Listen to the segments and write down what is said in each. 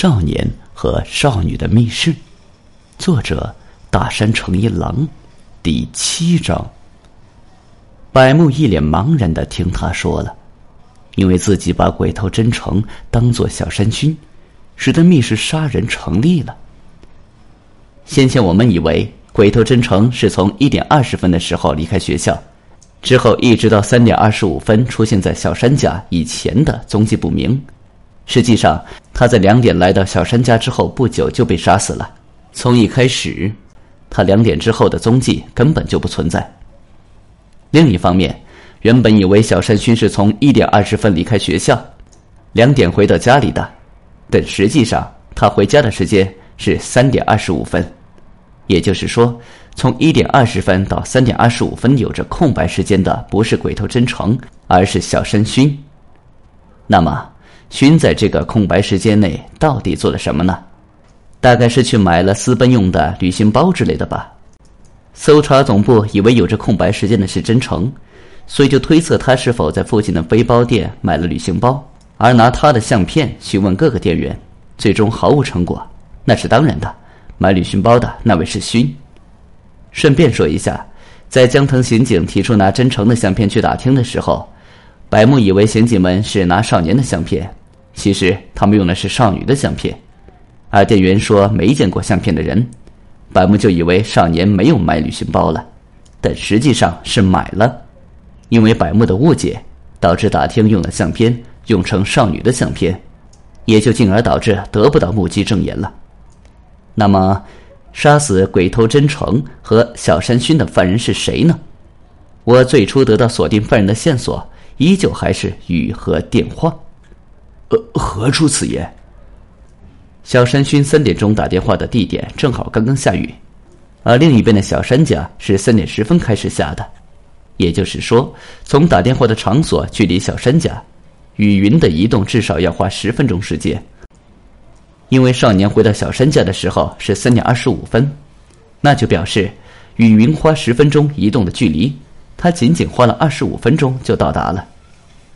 少年和少女的密室，作者大山诚一郎，第七章。百木一脸茫然的听他说了，因为自己把鬼头真诚当做小山君，使得密室杀人成立了。先前我们以为鬼头真诚是从一点二十分的时候离开学校，之后一直到三点二十五分出现在小山家以前的踪迹不明。实际上，他在两点来到小山家之后不久就被杀死了。从一开始，他两点之后的踪迹根本就不存在。另一方面，原本以为小山勋是从一点二十分离开学校，两点回到家里的，但实际上他回家的时间是三点二十五分。也就是说，从一点二十分到三点二十五分有着空白时间的不是鬼头真诚，而是小山勋。那么。勋在这个空白时间内到底做了什么呢？大概是去买了私奔用的旅行包之类的吧。搜查总部以为有着空白时间的是真诚，所以就推测他是否在附近的背包店买了旅行包，而拿他的相片询问各个店员，最终毫无成果。那是当然的，买旅行包的那位是勋。顺便说一下，在江藤刑警提出拿真诚的相片去打听的时候，百木以为刑警们是拿少年的相片。其实他们用的是少女的相片，而店员说没见过相片的人，百木就以为少年没有买旅行包了，但实际上是买了。因为百木的误解，导致打听用的相片用成少女的相片，也就进而导致得不到目击证言了。那么，杀死鬼头真诚和小山勋的犯人是谁呢？我最初得到锁定犯人的线索，依旧还是雨和电话。呃，何出此言？小山勋三点钟打电话的地点正好刚刚下雨，而另一边的小山家是三点十分开始下的，也就是说，从打电话的场所距离小山家，雨云的移动至少要花十分钟时间。因为少年回到小山家的时候是三点二十五分，那就表示雨云花十分钟移动的距离，他仅仅花了二十五分钟就到达了。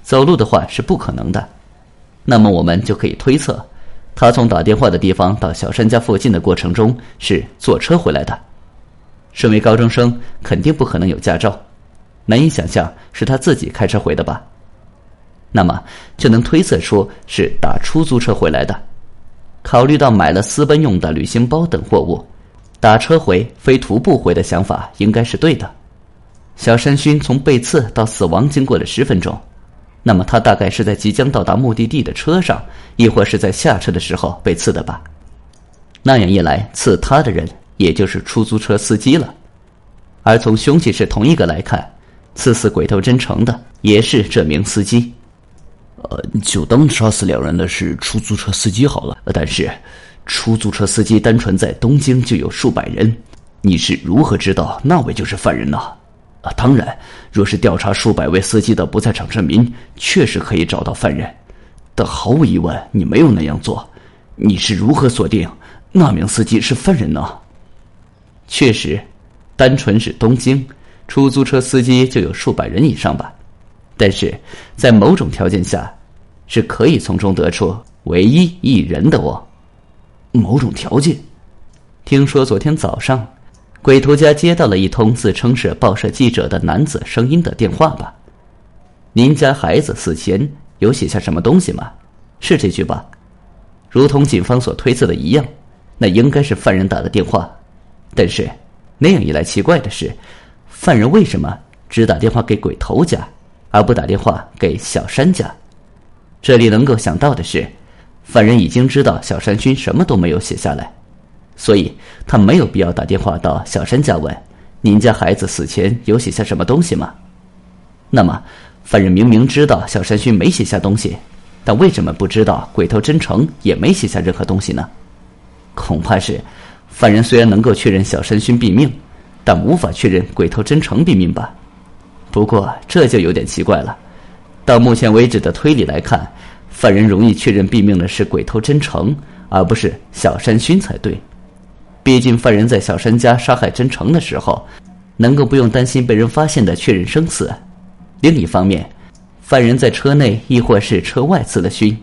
走路的话是不可能的。那么我们就可以推测，他从打电话的地方到小山家附近的过程中是坐车回来的。身为高中生，肯定不可能有驾照，难以想象是他自己开车回的吧？那么就能推测出是打出租车回来的。考虑到买了私奔用的旅行包等货物，打车回非徒步回的想法应该是对的。小山勋从被刺到死亡经过了十分钟。那么他大概是在即将到达目的地的车上，亦或是在下车的时候被刺的吧？那样一来，刺他的人也就是出租车司机了。而从凶器是同一个来看，刺死鬼头真诚的也是这名司机。呃，就当杀死两人的是出租车司机好了。但是，出租车司机单纯在东京就有数百人，你是如何知道那位就是犯人呢？啊当然，若是调查数百位司机的不在场证明，确实可以找到犯人。但毫无疑问，你没有那样做。你是如何锁定那名司机是犯人呢？确实，单纯是东京出租车司机就有数百人以上吧。但是在某种条件下，是可以从中得出唯一一人的哦。某种条件，听说昨天早上。鬼头家接到了一通自称是报社记者的男子声音的电话吧？您家孩子死前有写下什么东西吗？是这句吧？如同警方所推测的一样，那应该是犯人打的电话。但是那样一来，奇怪的是，犯人为什么只打电话给鬼头家，而不打电话给小山家？这里能够想到的是，犯人已经知道小山君什么都没有写下来。所以他没有必要打电话到小山家问：“您家孩子死前有写下什么东西吗？”那么，犯人明明知道小山勋没写下东西，但为什么不知道鬼头真诚也没写下任何东西呢？恐怕是，犯人虽然能够确认小山勋毙命，但无法确认鬼头真诚毙命吧？不过这就有点奇怪了。到目前为止的推理来看，犯人容易确认毙命的是鬼头真诚，而不是小山勋才对。毕竟，犯人在小山家杀害真诚的时候，能够不用担心被人发现的确认生死。另一方面，犯人在车内亦或是车外刺了勋，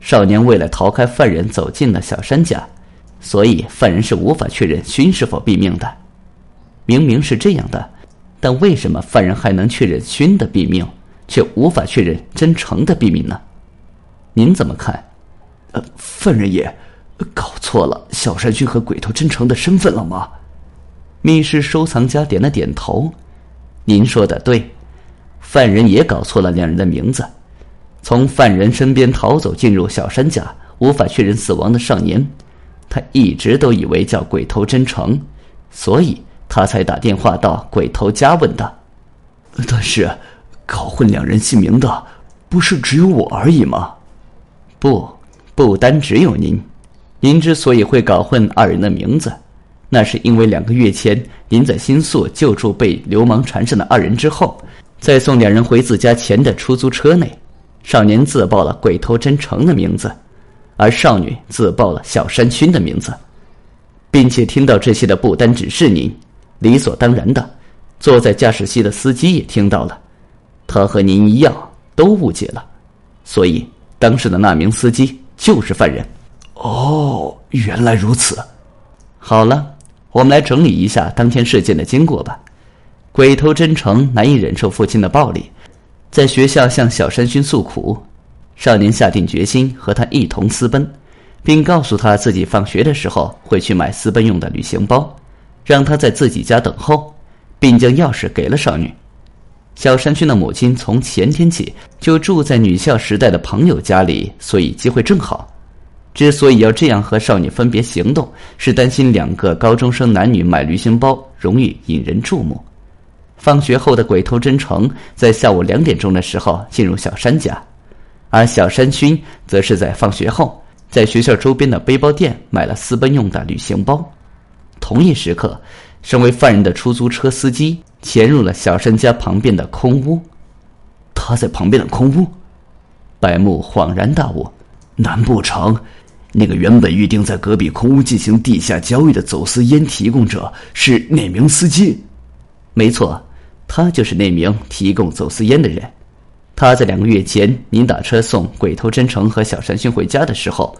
少年为了逃开犯人，走进了小山家，所以犯人是无法确认勋是否毙命的。明明是这样的，但为什么犯人还能确认勋的毙命，却无法确认真诚的毙命呢？您怎么看？呃，犯人也搞错了小山君和鬼头真诚的身份了吗？密室收藏家点了点头。您说的对，犯人也搞错了两人的名字。从犯人身边逃走进入小山家，无法确认死亡的少年，他一直都以为叫鬼头真诚，所以他才打电话到鬼头家问的。但是，搞混两人姓名的，不是只有我而已吗？不，不单只有您。您之所以会搞混二人的名字，那是因为两个月前您在新宿救助被流氓缠上的二人之后，在送两人回自家前的出租车内。少年自报了鬼头真诚的名字，而少女自报了小山薰的名字，并且听到这些的不单只是您，理所当然的，坐在驾驶席的司机也听到了，他和您一样都误解了，所以当时的那名司机就是犯人。哦，原来如此。好了，我们来整理一下当天事件的经过吧。鬼头真诚难以忍受父亲的暴力。在学校向小山薰诉苦，少年下定决心和他一同私奔，并告诉他自己放学的时候会去买私奔用的旅行包，让他在自己家等候，并将钥匙给了少女。小山薰的母亲从前天起就住在女校时代的朋友家里，所以机会正好。之所以要这样和少女分别行动，是担心两个高中生男女买旅行包容易引人注目。放学后的鬼头真诚在下午两点钟的时候进入小山家，而小山薰则是在放学后在学校周边的背包店买了私奔用的旅行包。同一时刻，身为犯人的出租车司机潜入了小山家旁边的空屋。他在旁边的空屋，白木恍然大悟：难不成那个原本预定在隔壁空屋进行地下交易的走私烟提供者是那名司机？没错。他就是那名提供走私烟的人。他在两个月前，您打车送鬼头真诚和小山薰回家的时候，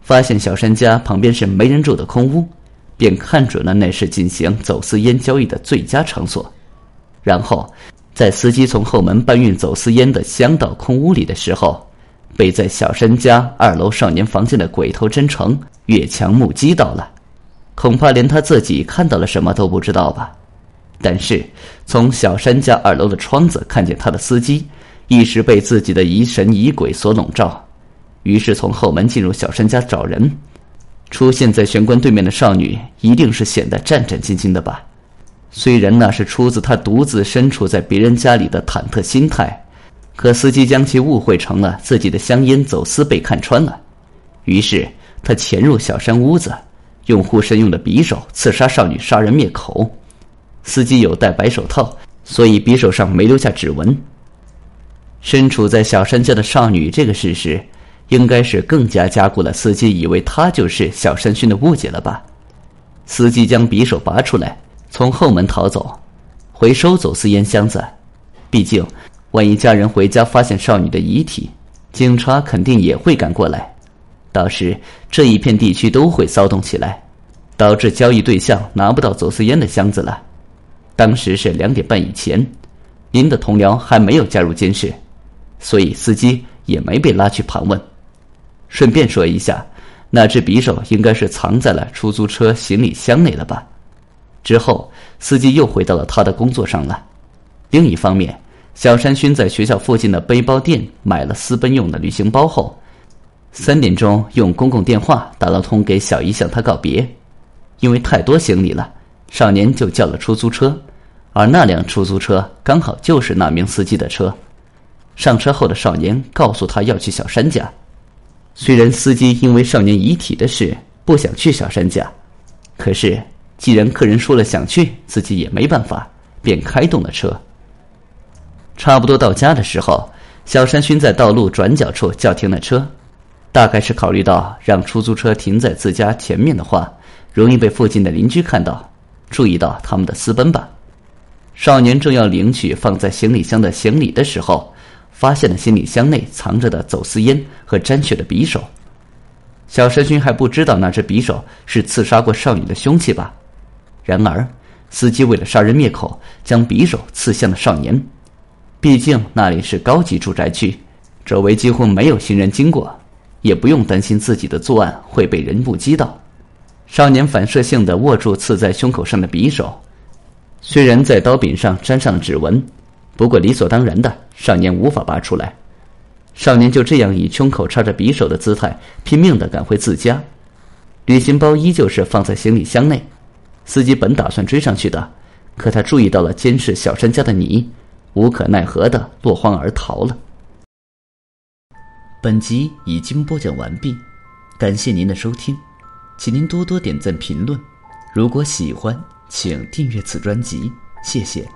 发现小山家旁边是没人住的空屋，便看准了那是进行走私烟交易的最佳场所。然后，在司机从后门搬运走私烟的箱到空屋里的时候，被在小山家二楼少年房间的鬼头真诚越墙目击到了。恐怕连他自己看到了什么都不知道吧。但是，从小山家二楼的窗子看见他的司机，一时被自己的疑神疑鬼所笼罩，于是从后门进入小山家找人。出现在玄关对面的少女，一定是显得战战兢兢的吧？虽然那是出自他独自身处在别人家里的忐忑心态，可司机将其误会成了自己的香烟走私被看穿了，于是他潜入小山屋子，用护身用的匕首刺杀少女，杀人灭口。司机有戴白手套，所以匕首上没留下指纹。身处在小山家的少女，这个事实应该是更加加固了司机以为他就是小山薰的误解了吧？司机将匕首拔出来，从后门逃走，回收走私烟箱子。毕竟，万一家人回家发现少女的遗体，警察肯定也会赶过来，到时这一片地区都会骚动起来，导致交易对象拿不到走私烟的箱子了。当时是两点半以前，您的同僚还没有加入监视，所以司机也没被拉去盘问。顺便说一下，那只匕首应该是藏在了出租车行李箱内了吧？之后，司机又回到了他的工作上了。另一方面，小山薰在学校附近的背包店买了私奔用的旅行包后，三点钟用公共电话打了通给小姨向他告别，因为太多行李了。少年就叫了出租车，而那辆出租车刚好就是那名司机的车。上车后的少年告诉他要去小山家，虽然司机因为少年遗体的事不想去小山家，可是既然客人说了想去，自己也没办法，便开动了车。差不多到家的时候，小山薰在道路转角处叫停了车，大概是考虑到让出租车停在自家前面的话，容易被附近的邻居看到。注意到他们的私奔吧？少年正要领取放在行李箱的行李的时候，发现了行李箱内藏着的走私烟和沾血的匕首。小山勋还不知道那只匕首是刺杀过少女的凶器吧？然而，司机为了杀人灭口，将匕首刺向了少年。毕竟那里是高级住宅区，周围几乎没有行人经过，也不用担心自己的作案会被人目击到。少年反射性的握住刺在胸口上的匕首，虽然在刀柄上沾上了指纹，不过理所当然的，少年无法拔出来。少年就这样以胸口插着匕首的姿态，拼命的赶回自家。旅行包依旧是放在行李箱内。司机本打算追上去的，可他注意到了监视小山家的你。无可奈何的落荒而逃了。本集已经播讲完毕，感谢您的收听，请您多多点赞评论。如果喜欢，请订阅此专辑，谢谢。